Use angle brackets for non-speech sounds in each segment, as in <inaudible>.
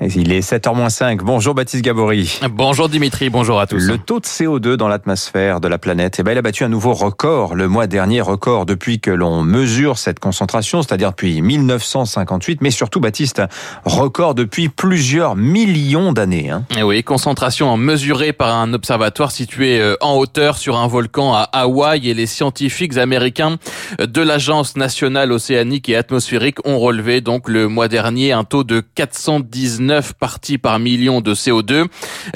Il est 7h05. Bonjour Baptiste Gabory. Bonjour Dimitri, bonjour à tous. Le taux de CO2 dans l'atmosphère de la planète, eh ben, il a battu un nouveau record le mois dernier, record depuis que l'on mesure cette concentration, c'est-à-dire depuis 1958, mais surtout Baptiste, record depuis plusieurs millions d'années. Hein. Et eh oui, concentration mesurée par un observatoire situé euh, en hauteur sur un volcan à Hawaï et les scientifiques américains de l'Agence nationale océanique et atmosphérique ont relevé donc le mois dernier un taux de 419 9 parties par million de CO2.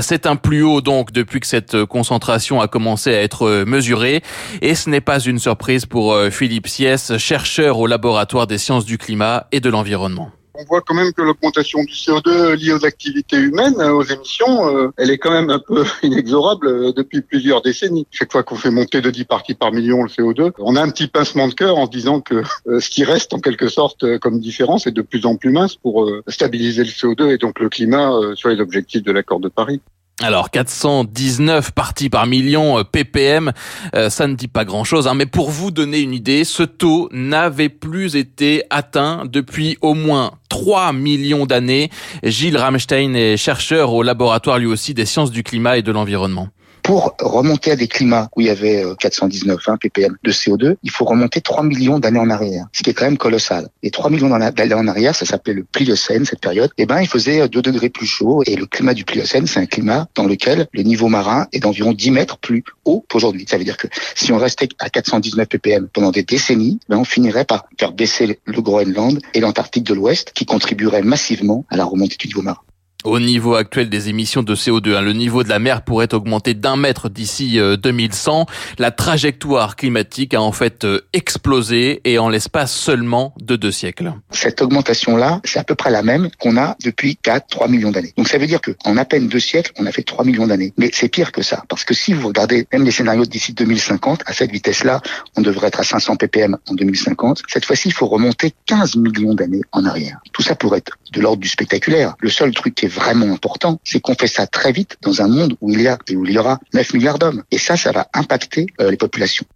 C'est un plus haut donc depuis que cette concentration a commencé à être mesurée et ce n'est pas une surprise pour euh, Philippe Siès, chercheur au laboratoire des sciences du climat et de l'environnement on voit quand même que l'augmentation du CO2 liée aux activités humaines, euh, aux émissions, euh, elle est quand même un peu <laughs> inexorable euh, depuis plusieurs décennies. Chaque fois qu'on fait monter de 10 parties par million le CO2, on a un petit pincement de cœur en se disant que ce qui reste en quelque sorte comme différence est de plus en plus mince pour stabiliser le CO2 et donc le climat sur les objectifs de l'accord de Paris. Alors 419 parties par million euh, ppm, euh, ça ne dit pas grand-chose, hein, mais pour vous donner une idée, ce taux n'avait plus été atteint depuis au moins 3 millions d'années. Gilles Ramstein est chercheur au laboratoire lui aussi des sciences du climat et de l'environnement pour remonter à des climats où il y avait 419 hein, ppm de CO2, il faut remonter 3 millions d'années en arrière, ce qui est quand même colossal. Et 3 millions d'années en arrière, ça s'appelait le Pliocène, cette période. Eh ben, il faisait 2 degrés plus chaud. Et le climat du Pliocène, c'est un climat dans lequel le niveau marin est d'environ 10 mètres plus haut qu'aujourd'hui. Ça veut dire que si on restait à 419 ppm pendant des décennies, ben, on finirait par faire baisser le Groenland et l'Antarctique de l'Ouest, qui contribueraient massivement à la remontée du niveau marin au niveau actuel des émissions de CO2. Hein. Le niveau de la mer pourrait augmenter d'un mètre d'ici 2100. Euh, la trajectoire climatique a en fait euh, explosé et en l'espace seulement de deux siècles. Cette augmentation-là, c'est à peu près la même qu'on a depuis 4, 3 millions d'années. Donc ça veut dire qu'en à peine deux siècles, on a fait 3 millions d'années. Mais c'est pire que ça, parce que si vous regardez même les scénarios d'ici 2050, à cette vitesse-là, on devrait être à 500 ppm en 2050. Cette fois-ci, il faut remonter 15 millions d'années en arrière. Tout ça pourrait être de l'ordre du spectaculaire. Le seul truc qui est vraiment important, c'est qu'on fait ça très vite dans un monde où il y a et où il y aura 9 milliards d'hommes. Et ça, ça va impacter euh, les populations.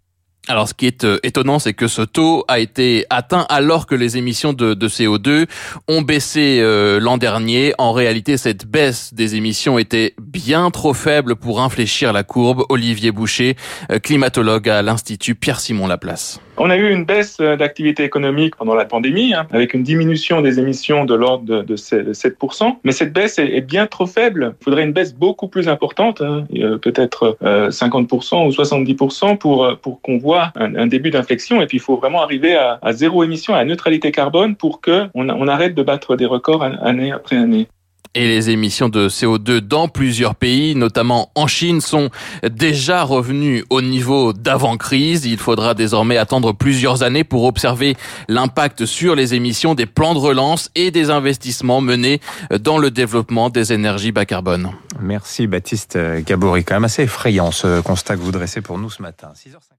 Alors, ce qui est euh, étonnant, c'est que ce taux a été atteint alors que les émissions de, CO2 ont baissé euh, l'an dernier. En réalité, cette baisse des émissions était bien trop faible pour infléchir la courbe. Olivier Boucher, euh, climatologue à l'Institut Pierre-Simon Laplace. On a eu une baisse d'activité économique pendant la pandémie, hein, avec une diminution des émissions de l'ordre de, 7%. Mais cette baisse est, bien trop faible. Il faudrait une baisse beaucoup plus importante, hein, peut-être 50% ou 70% pour, pour qu'on voit un, début d'inflexion. Et puis, il faut vraiment arriver à, zéro émission, à la neutralité carbone pour qu'on on arrête de battre des records année après année et les émissions de CO2 dans plusieurs pays, notamment en Chine, sont déjà revenues au niveau d'avant-crise. Il faudra désormais attendre plusieurs années pour observer l'impact sur les émissions des plans de relance et des investissements menés dans le développement des énergies bas carbone. Merci Baptiste Gabory. Quand même assez effrayant ce constat que vous dressez pour nous ce matin. 6h50.